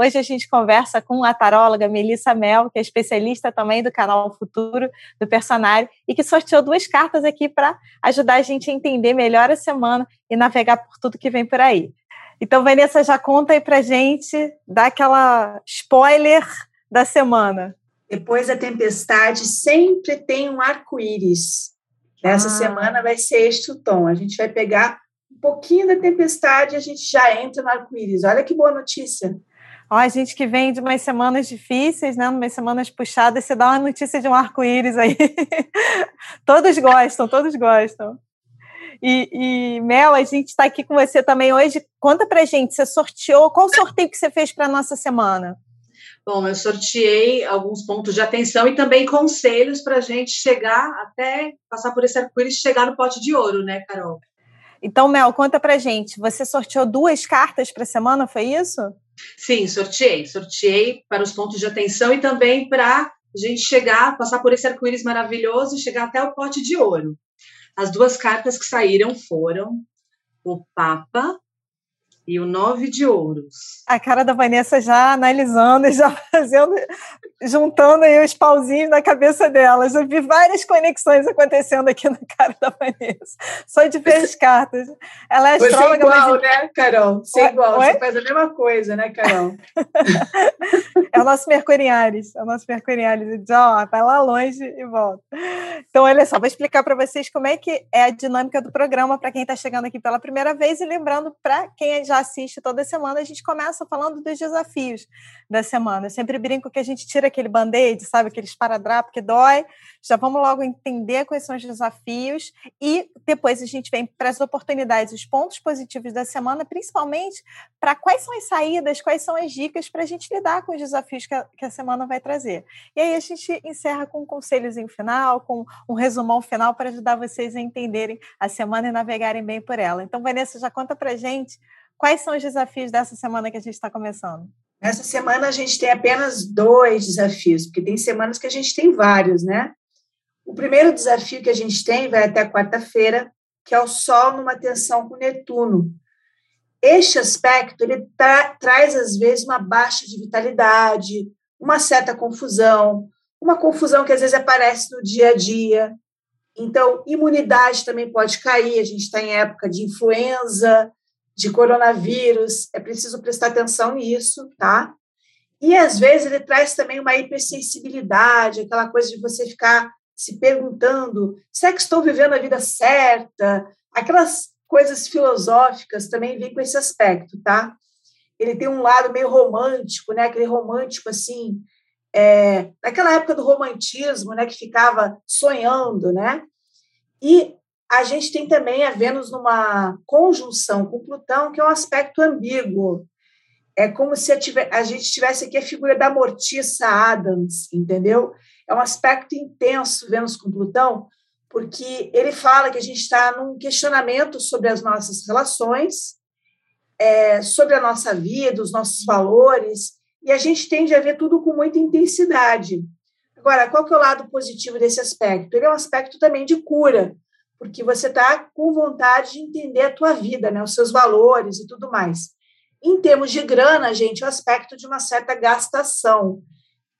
Hoje a gente conversa com a taróloga Melissa Mel, que é especialista também do canal Futuro do Personário e que sorteou duas cartas aqui para ajudar a gente a entender melhor a semana e navegar por tudo que vem por aí. Então, Vanessa, já conta aí para gente, dá aquela spoiler da semana. Depois da tempestade, sempre tem um arco-íris. Essa ah. semana vai ser este o tom. A gente vai pegar um pouquinho da tempestade e a gente já entra no arco-íris. Olha que boa notícia. Ó, a gente que vem de umas semanas difíceis, né? Umas semanas puxadas, você dá uma notícia de um arco-íris aí. todos gostam, todos gostam. E, e, Mel, a gente está aqui com você também hoje. Conta pra gente, você sorteou, qual sorteio que você fez para nossa semana? Bom, eu sorteei alguns pontos de atenção e também conselhos para a gente chegar até passar por esse arco-íris e chegar no pote de ouro, né, Carol? Então, Mel, conta pra gente. Você sorteou duas cartas para a semana, foi isso? Sim, sorteei. Sorteei para os pontos de atenção e também para a gente chegar, passar por esse arco-íris maravilhoso e chegar até o pote de ouro. As duas cartas que saíram foram o Papa e o nove de ouros. A cara da Vanessa já analisando e já fazendo, juntando aí os pauzinhos na cabeça dela. Já vi várias conexões acontecendo aqui na cara da Vanessa. Só de ver as cartas. Ela é astróloga. Você é igual, mas... né, Carol? Você é igual. Oi? Você faz a mesma coisa, né, Carol? é o nosso Mercurialis. É o nosso Mercurialis. Ó, vai lá longe e volta. Então, olha só, vou explicar para vocês como é que é a dinâmica do programa para quem está chegando aqui pela primeira vez e lembrando para quem já assiste toda semana, a gente começa falando dos desafios da semana. Eu sempre brinco que a gente tira aquele band-aid, sabe, aquele esparadrapo que dói, já vamos logo entender quais são os desafios e depois a gente vem para as oportunidades, os pontos positivos da semana, principalmente para quais são as saídas, quais são as dicas para a gente lidar com os desafios que a, que a semana vai trazer. E aí a gente encerra com um conselhozinho final, com um resumão final para ajudar vocês a entenderem a semana e navegarem bem por ela. Então, Vanessa, já conta para gente Quais são os desafios dessa semana que a gente está começando? Essa semana a gente tem apenas dois desafios, porque tem semanas que a gente tem vários, né? O primeiro desafio que a gente tem vai até quarta-feira, que é o Sol numa tensão com Netuno. Este aspecto ele tra traz às vezes uma baixa de vitalidade, uma certa confusão, uma confusão que às vezes aparece no dia a dia. Então, imunidade também pode cair. A gente está em época de influenza, de coronavírus, é preciso prestar atenção nisso, tá? E às vezes ele traz também uma hipersensibilidade, aquela coisa de você ficar se perguntando: será que estou vivendo a vida certa? Aquelas coisas filosóficas também vêm com esse aspecto, tá? Ele tem um lado meio romântico, né? Aquele romântico assim, é, naquela época do romantismo, né? Que ficava sonhando, né? E a gente tem também a Vênus numa conjunção com Plutão, que é um aspecto ambíguo. É como se a, gente tivesse aqui a figura da Mortiça Adams, entendeu? É um aspecto intenso, Vênus com Plutão, porque ele fala que a gente está num questionamento sobre as nossas relações, é, sobre a nossa vida, os nossos valores, e a gente tende a ver tudo com muita intensidade. Agora, qual que é o lado positivo desse aspecto? Ele é um aspecto também de cura, porque você está com vontade de entender a tua vida, né, os seus valores e tudo mais. Em termos de grana, gente, o aspecto de uma certa gastação,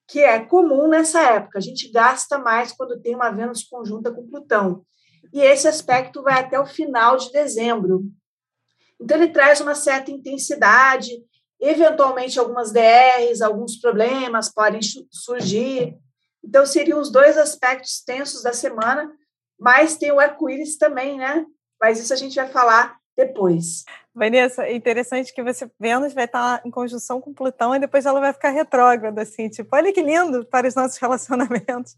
que é comum nessa época. A gente gasta mais quando tem uma Vênus conjunta com Plutão. E esse aspecto vai até o final de dezembro. Então, ele traz uma certa intensidade, eventualmente algumas DRs, alguns problemas podem surgir. Então, seriam os dois aspectos tensos da semana, mas tem o arco-íris também, né? Mas isso a gente vai falar depois. Vanessa, é interessante que você, Vênus vai estar em conjunção com Plutão e depois ela vai ficar retrógrada, assim, tipo, olha que lindo para os nossos relacionamentos.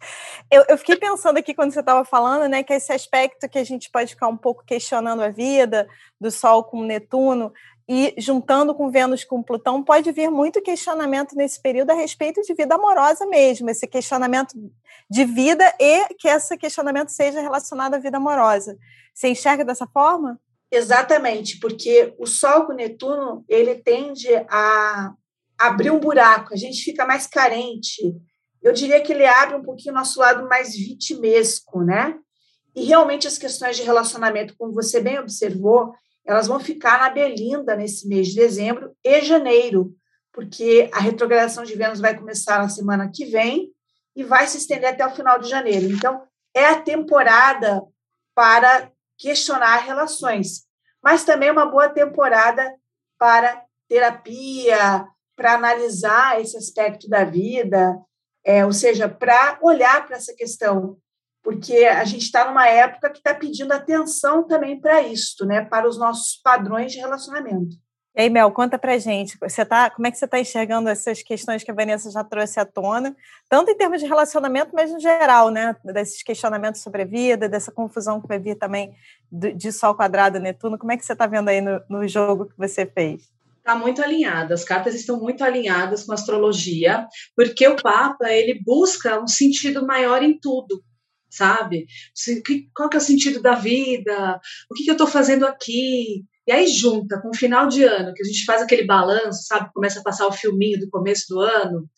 Eu, eu fiquei pensando aqui quando você estava falando, né, que esse aspecto que a gente pode ficar um pouco questionando a vida, do Sol com Netuno, e juntando com Vênus com Plutão, pode vir muito questionamento nesse período a respeito de vida amorosa mesmo, esse questionamento de vida e que esse questionamento seja relacionado à vida amorosa. Você enxerga dessa forma? Exatamente, porque o Sol com Netuno, ele tende a abrir um buraco, a gente fica mais carente. Eu diria que ele abre um pouquinho o nosso lado mais vitimesco, né? E realmente as questões de relacionamento, como você bem observou, elas vão ficar na Belinda nesse mês de dezembro e janeiro, porque a retrogradação de Vênus vai começar na semana que vem e vai se estender até o final de janeiro. Então, é a temporada para questionar relações, mas também é uma boa temporada para terapia, para analisar esse aspecto da vida, é, ou seja, para olhar para essa questão porque a gente está numa época que está pedindo atenção também para isso, né? Para os nossos padrões de relacionamento. E aí, Mel, conta pra gente, você tá, como é que você está enxergando essas questões que a Vanessa já trouxe à tona, tanto em termos de relacionamento, mas no geral, né? Desses questionamentos sobre a vida, dessa confusão que vai vir também de Sol quadrado Netuno. Como é que você está vendo aí no, no jogo que você fez? Está muito alinhada, as cartas estão muito alinhadas com a astrologia, porque o Papa ele busca um sentido maior em tudo sabe? Qual que é o sentido da vida? O que, que eu estou fazendo aqui? E aí junta com o final de ano, que a gente faz aquele balanço, sabe? Começa a passar o filminho do começo do ano,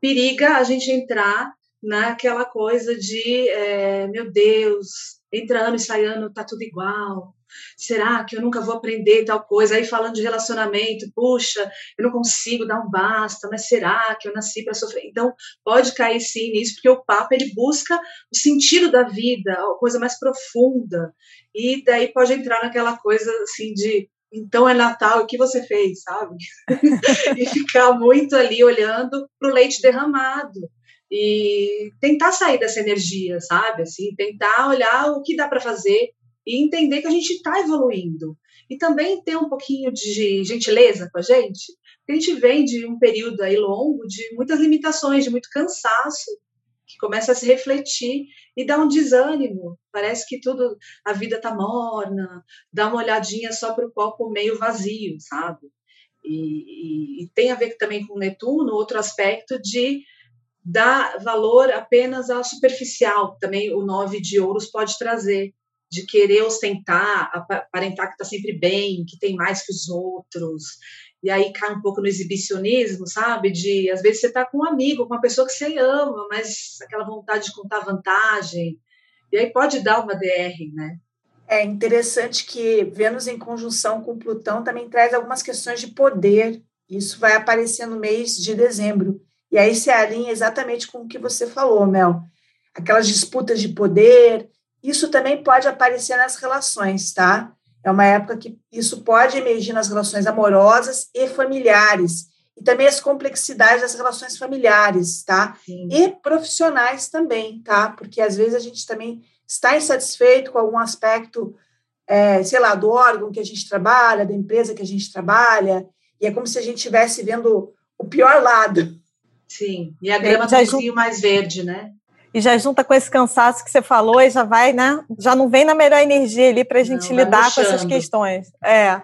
periga a gente entrar naquela coisa de, é, meu Deus, entra ano e sai ano, tá tudo igual será que eu nunca vou aprender tal coisa? Aí falando de relacionamento, puxa, eu não consigo dar um basta, mas será que eu nasci para sofrer? Então, pode cair sim nisso, porque o Papa ele busca o sentido da vida, a coisa mais profunda. E daí pode entrar naquela coisa assim de então é Natal, o que você fez, sabe? e ficar muito ali olhando para o leite derramado e tentar sair dessa energia, sabe? Assim, tentar olhar o que dá para fazer, e entender que a gente está evoluindo. E também ter um pouquinho de gentileza com a gente, porque a gente vem de um período aí longo de muitas limitações, de muito cansaço, que começa a se refletir e dá um desânimo. Parece que tudo, a vida tá morna, dá uma olhadinha só para o copo meio vazio, sabe? E, e, e, tem a ver também com Netuno, outro aspecto de dar valor apenas ao superficial, também o nove de ouros pode trazer de querer ostentar, aparentar que está sempre bem, que tem mais que os outros. E aí cai um pouco no exibicionismo, sabe? De às vezes você está com um amigo, com uma pessoa que você ama, mas aquela vontade de contar vantagem. E aí pode dar uma DR, né? É interessante que Vênus em conjunção com Plutão também traz algumas questões de poder. Isso vai aparecer no mês de dezembro. E aí se alinha exatamente com o que você falou, Mel. Aquelas disputas de poder, isso também pode aparecer nas relações, tá? É uma época que isso pode emergir nas relações amorosas e familiares. E também as complexidades das relações familiares, tá? Sim. E profissionais também, tá? Porque às vezes a gente também está insatisfeito com algum aspecto, é, sei lá, do órgão que a gente trabalha, da empresa que a gente trabalha, e é como se a gente estivesse vendo o pior lado. Sim, e a grama está um pouquinho mais verde, né? e já junta com esse cansaço que você falou e já vai, né? Já não vem na melhor energia ali para a gente não, lidar com essas questões. É.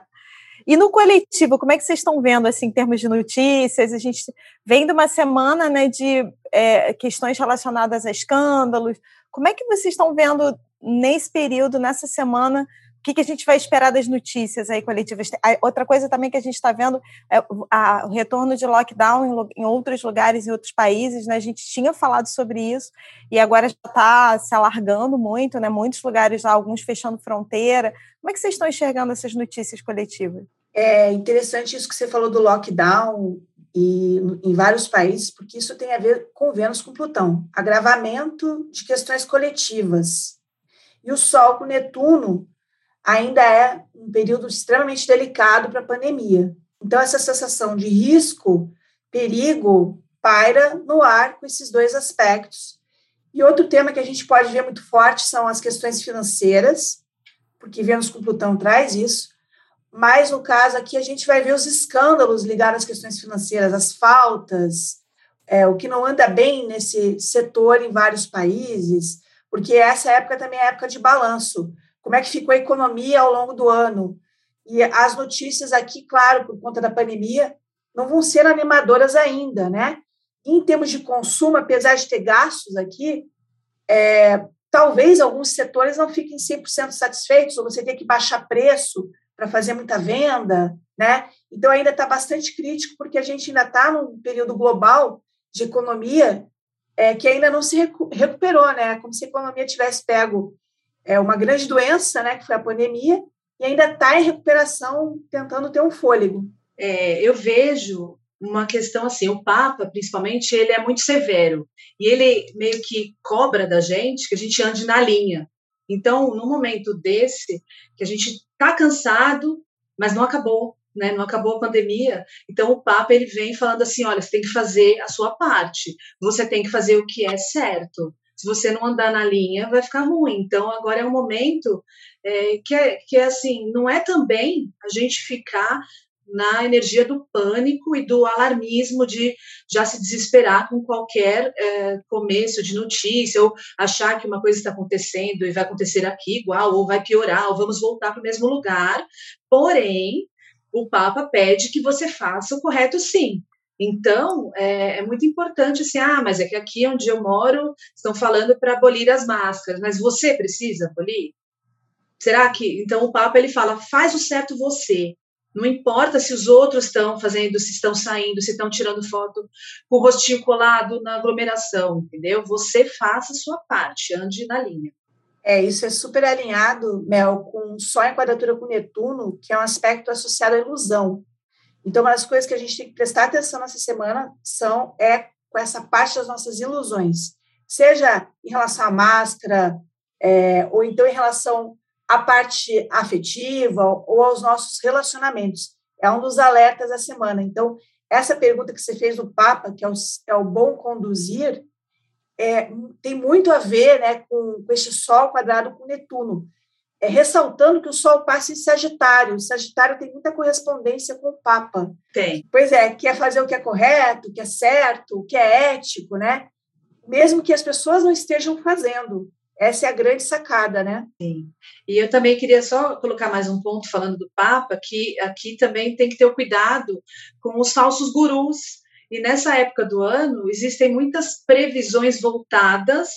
E no coletivo, como é que vocês estão vendo, assim, em termos de notícias? A gente vem de uma semana, né, de é, questões relacionadas a escândalos. Como é que vocês estão vendo nesse período, nessa semana, o que, que, a gente vai esperar das notícias aí coletivas? Outra coisa também que a gente está vendo é o retorno de lockdown em, outros lugares, em outros países, né? A gente tinha falado sobre isso e agora já está se alargando muito, né? Muitos lugares alguns fechando fronteira. Como é que vocês estão enxergando essas notícias coletivas? É interessante isso que você falou do lockdown e em vários países, porque isso tem a ver com Vênus com Plutão, agravamento de questões coletivas. E o Sol com Netuno ainda é um período extremamente delicado para a pandemia. Então, essa sensação de risco, perigo, paira no ar com esses dois aspectos. E outro tema que a gente pode ver muito forte são as questões financeiras, porque Vênus com Plutão traz isso, mas no caso aqui a gente vai ver os escândalos ligados às questões financeiras, as faltas, é, o que não anda bem nesse setor em vários países, porque essa época também é época de balanço como é que ficou a economia ao longo do ano. E as notícias aqui, claro, por conta da pandemia, não vão ser animadoras ainda, né? Em termos de consumo, apesar de ter gastos aqui, é, talvez alguns setores não fiquem 100% satisfeitos, ou você tem que baixar preço para fazer muita venda, né? Então ainda está bastante crítico, porque a gente ainda está num período global de economia é, que ainda não se recu recuperou, né? Como se a economia tivesse pego é, uma grande doença, né? Que foi a pandemia, e ainda está em recuperação, tentando ter um fôlego. É, eu vejo uma questão assim, o Papa, principalmente, ele é muito severo e ele meio que cobra da gente que a gente ande na linha. Então, no momento desse, que a gente está cansado, mas não acabou, né? Não acabou a pandemia. Então, o Papa ele vem falando assim, olha, você tem que fazer a sua parte, você tem que fazer o que é certo. Se você não andar na linha, vai ficar ruim. Então, agora é um momento é, que, é, que é assim, não é também a gente ficar na energia do pânico e do alarmismo de já se desesperar com qualquer é, começo de notícia ou achar que uma coisa está acontecendo e vai acontecer aqui igual ou vai piorar ou vamos voltar para o mesmo lugar. Porém, o Papa pede que você faça o correto sim. Então, é, é, muito importante assim, ah, mas é que aqui onde eu moro estão falando para abolir as máscaras, mas você precisa abolir? Será que, então o Papa ele fala, faz o certo você, não importa se os outros estão fazendo, se estão saindo, se estão tirando foto com o rostinho colado na aglomeração, entendeu? Você faça a sua parte, ande na linha. É, isso é super alinhado, Mel, com só a quadratura com Netuno, que é um aspecto associado à ilusão. Então, uma das coisas que a gente tem que prestar atenção nessa semana são é com essa parte das nossas ilusões, seja em relação à máscara, é, ou então em relação a parte afetiva ou aos nossos relacionamentos. É um dos alertas da semana. Então, essa pergunta que você fez do Papa, que é o, é o bom conduzir, é, tem muito a ver né, com, com este Sol quadrado com Netuno. É, ressaltando que o Sol passa em Sagitário. O Sagitário tem muita correspondência com o Papa. Tem. Pois é, quer fazer o que é correto, o que é certo, o que é ético, né? Mesmo que as pessoas não estejam fazendo. Essa é a grande sacada, né? Sim. E eu também queria só colocar mais um ponto falando do Papa, que aqui também tem que ter o cuidado com os falsos gurus. E nessa época do ano existem muitas previsões voltadas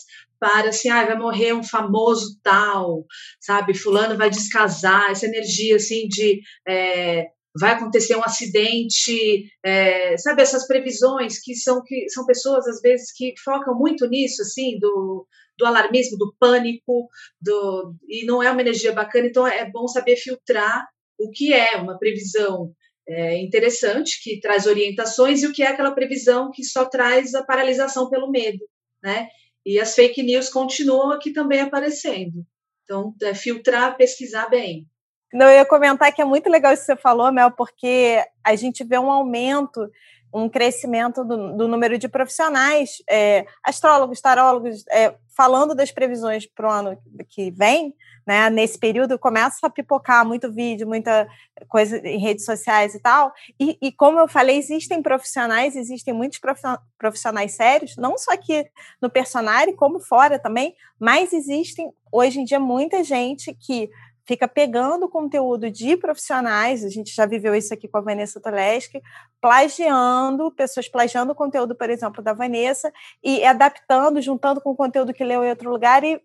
para assim, ah, vai morrer um famoso tal, sabe? Fulano vai descasar, essa energia assim de é, vai acontecer um acidente, é, sabe essas previsões que são que são pessoas às vezes que focam muito nisso assim do do alarmismo, do pânico, do, e não é uma energia bacana, então é bom saber filtrar o que é uma previsão é, interessante, que traz orientações, e o que é aquela previsão que só traz a paralisação pelo medo, né? E as fake news continuam aqui também aparecendo. Então, é filtrar, pesquisar bem. Não, eu ia comentar que é muito legal isso que você falou, Mel, porque a gente vê um aumento um crescimento do, do número de profissionais, é, astrólogos, tarólogos, é, falando das previsões para o ano que vem, né? Nesse período começa a pipocar muito vídeo, muita coisa em redes sociais e tal. E, e como eu falei, existem profissionais, existem muitos profissionais sérios, não só aqui no personagem, como fora também, mas existem hoje em dia muita gente que fica pegando conteúdo de profissionais, a gente já viveu isso aqui com a Vanessa Toleski, plagiando, pessoas plagiando o conteúdo, por exemplo, da Vanessa, e adaptando, juntando com o conteúdo que leu em outro lugar e,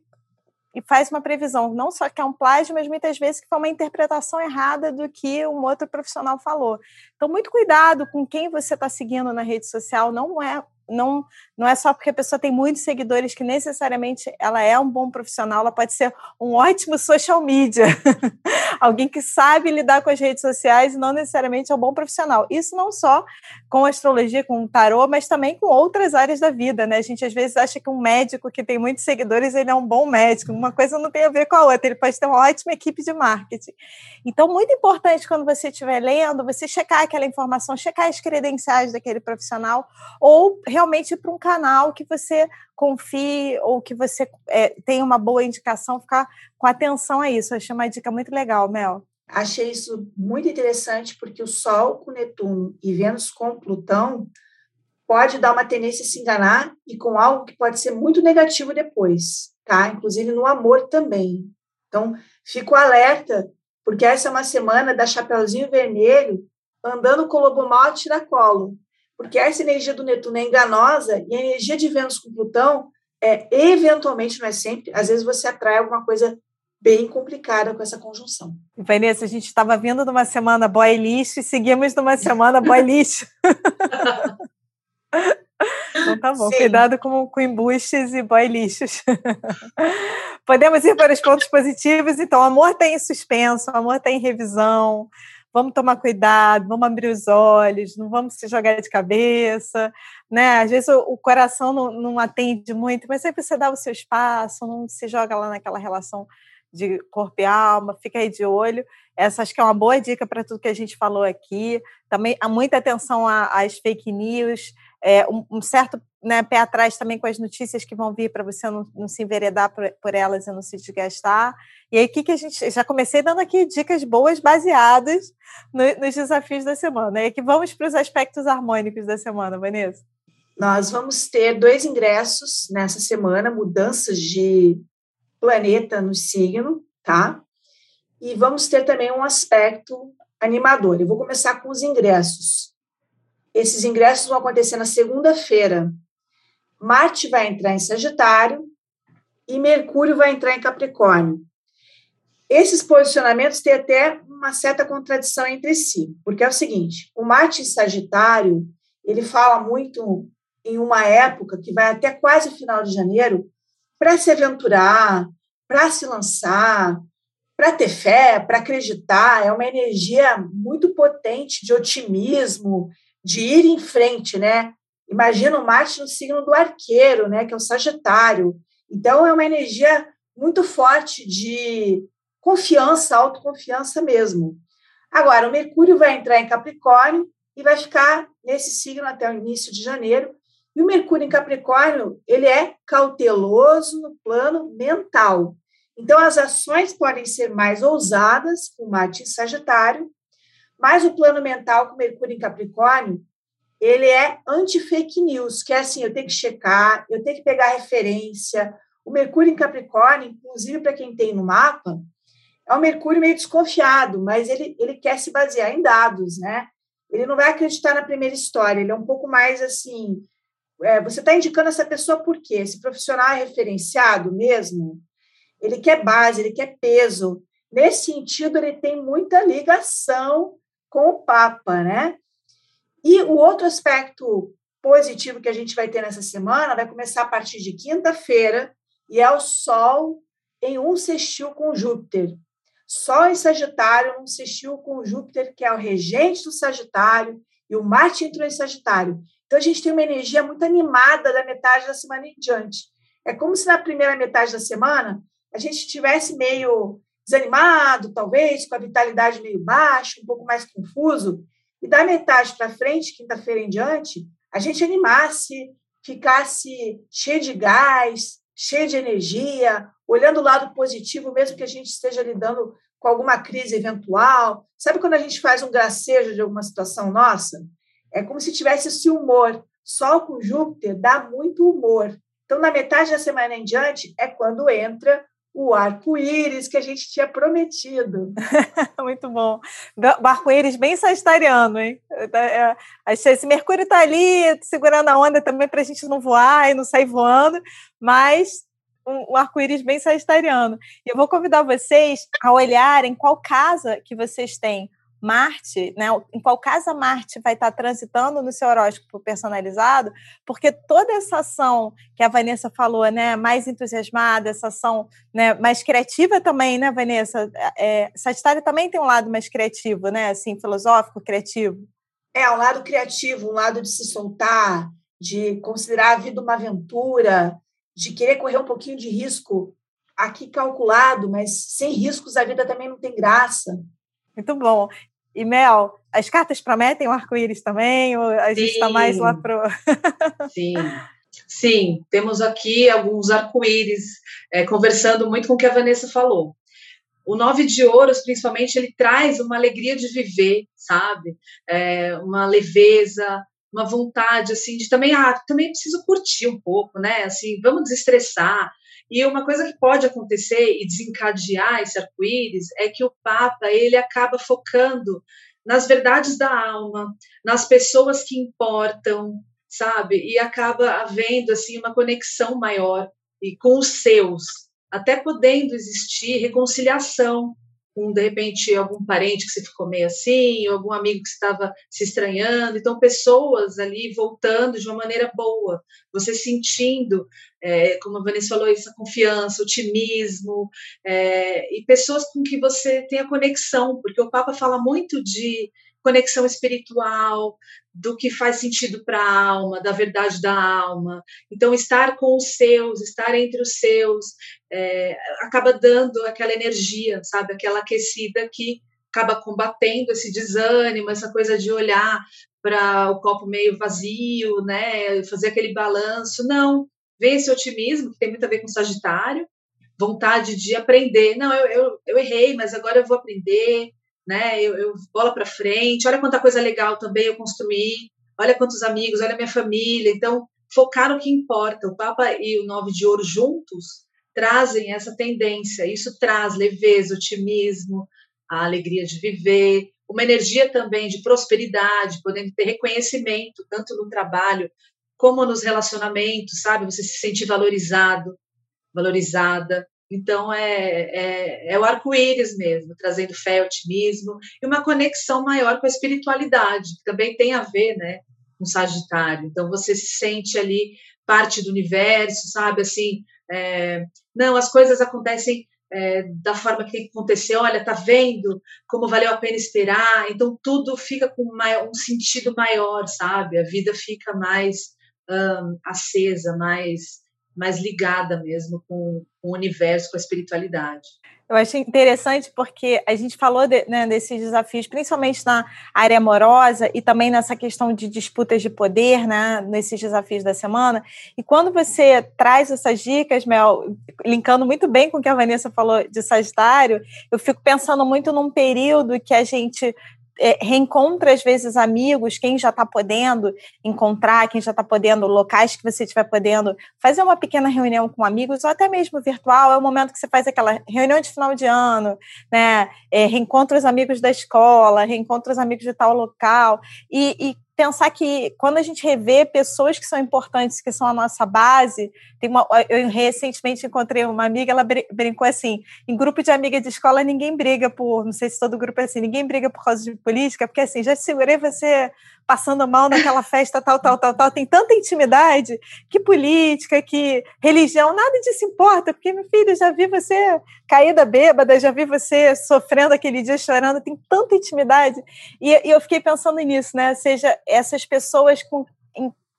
e faz uma previsão, não só que é um plágio, mas muitas vezes que foi uma interpretação errada do que um outro profissional falou. Então, muito cuidado com quem você está seguindo na rede social, não é não, não é só porque a pessoa tem muitos seguidores que necessariamente ela é um bom profissional, ela pode ser um ótimo social media. Alguém que sabe lidar com as redes sociais e não necessariamente é um bom profissional. Isso não só com astrologia, com tarô, mas também com outras áreas da vida, né? A gente às vezes acha que um médico que tem muitos seguidores, ele é um bom médico. Uma coisa não tem a ver com a outra, ele pode ter uma ótima equipe de marketing. Então, muito importante quando você estiver lendo, você checar aquela informação, checar as credenciais daquele profissional ou realmente para um canal que você confie ou que você é, tenha uma boa indicação, ficar com atenção a isso. Eu achei uma dica muito legal, Mel. Achei isso muito interessante, porque o Sol com Netuno e Vênus com Plutão pode dar uma tendência a se enganar e com algo que pode ser muito negativo depois, tá? Inclusive no amor também. Então, fico alerta, porque essa é uma semana da Chapeuzinho Vermelho andando com o lobo mau a colo, porque essa energia do Netuno é enganosa e a energia de Vênus com Plutão é eventualmente, não é sempre, às vezes você atrai alguma coisa bem complicada com essa conjunção. Vanessa, a gente estava vindo de uma semana boy lixo e seguimos numa semana boy lixo. Então tá bom, Sim. cuidado com, com embustes e boy lixos. Podemos ir para os pontos positivos, então, amor tem tá suspenso, amor tem tá revisão, vamos tomar cuidado, vamos abrir os olhos, não vamos se jogar de cabeça, né? Às vezes o, o coração não, não, atende muito, mas sempre você dá o seu espaço, não se joga lá naquela relação de corpo e alma, fica aí de olho. Essa acho que é uma boa dica para tudo que a gente falou aqui. Também há muita atenção às fake news, é, um, um, certo né, pé atrás também com as notícias que vão vir para você não, não, se enveredar por, por, elas e não se desgastar. E aí, o que, que a gente. Já comecei dando aqui dicas boas baseadas no, nos desafios da semana. E aqui vamos para os aspectos harmônicos da semana, Vanessa. Nós vamos ter dois ingressos nessa semana, mudanças de planeta no signo, tá? E vamos ter também um aspecto animador. Eu vou começar com os ingressos. Esses ingressos vão acontecer na segunda-feira. Marte vai entrar em Sagitário e Mercúrio vai entrar em Capricórnio. Esses posicionamentos têm até uma certa contradição entre si, porque é o seguinte: o Marte em Sagitário ele fala muito em uma época que vai até quase o final de janeiro para se aventurar, para se lançar, para ter fé, para acreditar. É uma energia muito potente de otimismo, de ir em frente, né? Imagina o Marte no signo do arqueiro, né, que é o Sagitário. Então, é uma energia muito forte de confiança, autoconfiança mesmo. Agora, o Mercúrio vai entrar em Capricórnio e vai ficar nesse signo até o início de janeiro. E o Mercúrio em Capricórnio, ele é cauteloso no plano mental. Então, as ações podem ser mais ousadas com Marte em Sagitário, mas o plano mental com Mercúrio em Capricórnio, ele é anti-fake news, que é assim, eu tenho que checar, eu tenho que pegar referência. O Mercúrio em Capricórnio, inclusive para quem tem no mapa, é um Mercúrio meio desconfiado, mas ele, ele quer se basear em dados, né? Ele não vai acreditar na primeira história, ele é um pouco mais assim. É, você está indicando essa pessoa por quê? Esse profissional é referenciado mesmo? Ele quer base, ele quer peso. Nesse sentido, ele tem muita ligação com o Papa, né? E o outro aspecto positivo que a gente vai ter nessa semana vai começar a partir de quinta-feira e é o Sol em um sextil com Júpiter. Sol em Sagitário, um sextil com Júpiter, que é o regente do Sagitário, e o Marte entrou em Sagitário. Então, a gente tem uma energia muito animada da metade da semana em diante. É como se na primeira metade da semana a gente estivesse meio desanimado, talvez, com a vitalidade meio baixa, um pouco mais confuso, e da metade para frente, quinta-feira em diante, a gente animasse, ficasse cheio de gás, cheio de energia, olhando o lado positivo, mesmo que a gente esteja lidando com alguma crise eventual. Sabe quando a gente faz um gracejo de alguma situação nossa? É como se tivesse esse humor. Sol com Júpiter dá muito humor. Então, na metade da semana em diante, é quando entra o arco-íris que a gente tinha prometido. Muito bom. O arco-íris bem sagitariano, hein? É, esse Mercúrio está ali segurando a onda também para a gente não voar e não sair voando, mas um arco-íris bem sagitariano. E eu vou convidar vocês a olharem qual casa que vocês têm Marte, né, em qual casa Marte vai estar transitando no seu horóscopo personalizado, porque toda essa ação que a Vanessa falou, né, mais entusiasmada, essa ação né, mais criativa também, né, Vanessa? É, Sagitário também tem um lado mais criativo, né, assim, filosófico, criativo. É, um lado criativo, um lado de se soltar, de considerar a vida uma aventura, de querer correr um pouquinho de risco aqui calculado, mas sem riscos a vida também não tem graça. Muito bom. E Mel, as cartas prometem o arco-íris também? Ou a gente está mais lá pro. Sim. Sim, temos aqui alguns arco-íris, é, conversando muito com o que a Vanessa falou. O nove de ouros, principalmente, ele traz uma alegria de viver, sabe? É, uma leveza, uma vontade, assim, de também, ah, também preciso curtir um pouco, né? Assim, vamos desestressar. E uma coisa que pode acontecer e desencadear esse arco-íris é que o Papa ele acaba focando nas verdades da alma, nas pessoas que importam, sabe? E acaba havendo assim uma conexão maior e com os seus, até podendo existir reconciliação com, de repente, algum parente que você ficou meio assim, algum amigo que estava se estranhando. Então, pessoas ali voltando de uma maneira boa, você sentindo, é, como a Vanessa falou, essa confiança, otimismo, é, e pessoas com que você tenha conexão, porque o Papa fala muito de conexão espiritual, do que faz sentido para a alma, da verdade da alma. Então, estar com os seus, estar entre os seus, é, acaba dando aquela energia, sabe? Aquela aquecida que acaba combatendo esse desânimo, essa coisa de olhar para o copo meio vazio, né? Fazer aquele balanço. Não, vem esse otimismo, que tem muito a ver com Sagitário, vontade de aprender. Não, eu, eu, eu errei, mas agora eu vou aprender né? Eu, eu bola para frente, olha quanta coisa legal também eu construí, olha quantos amigos, olha minha família. Então, focar no que importa. O Papa e o Nove de Ouro juntos trazem essa tendência. Isso traz leveza, otimismo, a alegria de viver, uma energia também de prosperidade, podendo ter reconhecimento, tanto no trabalho como nos relacionamentos, sabe? Você se sentir valorizado, valorizada. Então, é, é, é o arco-íris mesmo, trazendo fé, otimismo e uma conexão maior com a espiritualidade, que também tem a ver né, com Sagitário. Então, você se sente ali parte do universo, sabe? Assim, é, não, as coisas acontecem é, da forma que tem que acontecer. Olha, tá vendo como valeu a pena esperar? Então, tudo fica com um sentido maior, sabe? A vida fica mais um, acesa, mais mais ligada mesmo com, o universo, com a espiritualidade. Eu achei interessante porque a gente falou de, né, desses desafios, principalmente na área amorosa e também nessa questão de disputas de poder, né, nesses desafios da semana. E quando você traz essas dicas, Mel, linkando muito bem com o que a Vanessa falou de Sagitário, eu fico pensando muito num período que a gente é, reencontra às vezes amigos, quem já está podendo encontrar, quem já está podendo, locais que você estiver podendo fazer uma pequena reunião com amigos, ou até mesmo virtual, é o momento que você faz aquela reunião de final de ano, né? É, reencontra os amigos da escola, reencontra os amigos de tal local, e, e pensar que quando a gente revê pessoas que são importantes, que são a nossa base, tem uma, eu recentemente encontrei uma amiga, ela brincou assim, em grupo de amiga de escola ninguém briga por, não sei se todo grupo é assim, ninguém briga por causa de política, porque assim, já segurei você passando mal naquela festa, tal, tal, tal, tal, tem tanta intimidade, que política, que religião, nada disso importa, porque, meu filho, já vi você caída bêbada, já vi você sofrendo aquele dia, chorando, tem tanta intimidade, e, e eu fiquei pensando nisso, né, seja essas pessoas com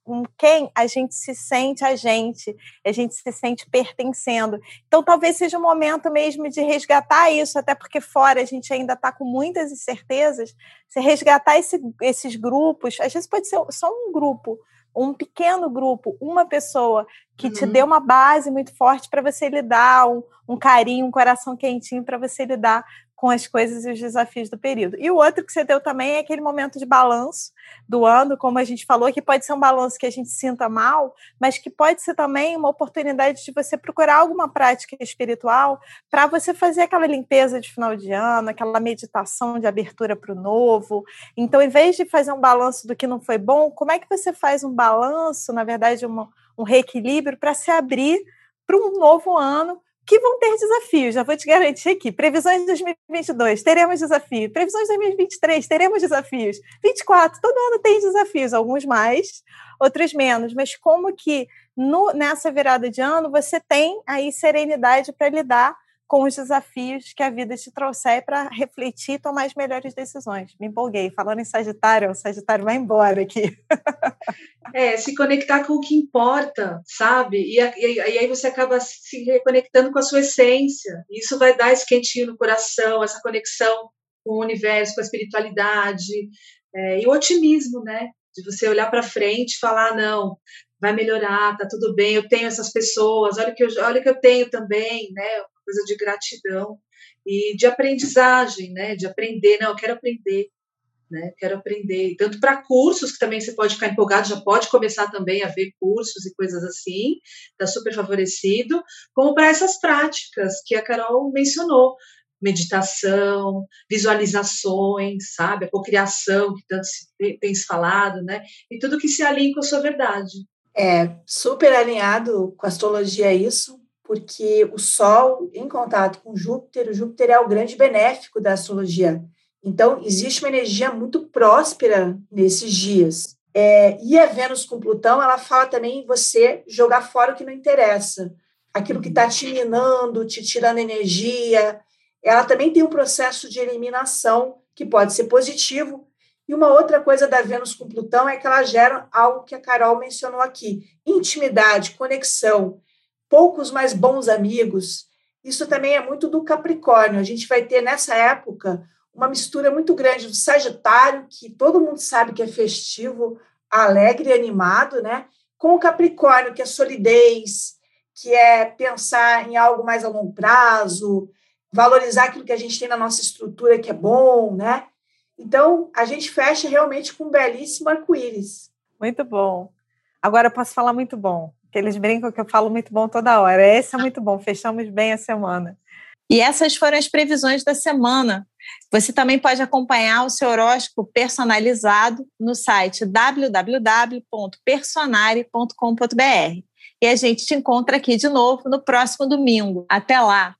com quem a gente se sente a gente, a gente se sente pertencendo. Então, talvez seja o momento mesmo de resgatar isso, até porque fora a gente ainda está com muitas incertezas. Se resgatar esse, esses grupos, às vezes pode ser só um grupo, um pequeno grupo, uma pessoa que uhum. te dê uma base muito forte para você lidar, um, um carinho, um coração quentinho para você lidar com as coisas e os desafios do período. E o outro que você deu também é aquele momento de balanço do ano, como a gente falou, que pode ser um balanço que a gente sinta mal, mas que pode ser também uma oportunidade de você procurar alguma prática espiritual para você fazer aquela limpeza de final de ano, aquela meditação de abertura para o novo. Então, em vez de fazer um balanço do que não foi bom, como é que você faz um balanço, na verdade, uma, um reequilíbrio para se abrir para um novo ano que vão ter desafios, já vou te garantir aqui. Previsões de 2022, teremos desafios. Previsões de 2023, teremos desafios. 24, todo ano tem desafios, alguns mais, outros menos. Mas como que no, nessa virada de ano você tem aí serenidade para lidar com os desafios que a vida te trouxer para refletir e tomar as melhores decisões. Me empolguei. Falando em Sagitário, o Sagitário vai embora aqui. É, se conectar com o que importa, sabe? E, e, e, aí você acaba se reconectando com a sua essência. Isso vai dar esse quentinho no coração, essa conexão com o universo, com a espiritualidade. É, e o otimismo, né? De você olhar para frente e falar, não, vai melhorar, tá tudo bem, eu tenho essas pessoas, olha que eu, olha que eu tenho também, né? Coisa de gratidão e de aprendizagem, né? De aprender, não, eu quero aprender. né? Quero aprender, tanto para cursos, que também você pode ficar empolgado, já pode começar também a ver cursos e coisas assim, está super favorecido, como para essas práticas que a Carol mencionou, meditação, visualizações, sabe, a cocriação que tanto se tem se falado, né? E tudo que se alinha com a sua verdade. É super alinhado com a astrologia isso, porque o Sol em contato com Júpiter, o Júpiter é o grande benéfico da astrologia. Então, existe uma energia muito próspera nesses dias. É, e a Vênus com Plutão, ela fala também em você jogar fora o que não interessa. Aquilo que está te minando, te tirando energia. Ela também tem um processo de eliminação que pode ser positivo. E uma outra coisa da Vênus com Plutão é que ela gera algo que a Carol mencionou aqui: intimidade, conexão, poucos mais bons amigos. Isso também é muito do Capricórnio. A gente vai ter nessa época uma mistura muito grande do Sagitário, que todo mundo sabe que é festivo, alegre e animado, né? Com o Capricórnio, que é solidez, que é pensar em algo mais a longo prazo, valorizar aquilo que a gente tem na nossa estrutura que é bom, né? Então, a gente fecha realmente com um belíssimo arco-íris. Muito bom. Agora eu posso falar muito bom, eles brincam que eu falo muito bom toda hora. Esse é muito bom, fechamos bem a semana. E essas foram as previsões da semana. Você também pode acompanhar o seu horóscopo personalizado no site www.personare.com.br. E a gente te encontra aqui de novo no próximo domingo. Até lá!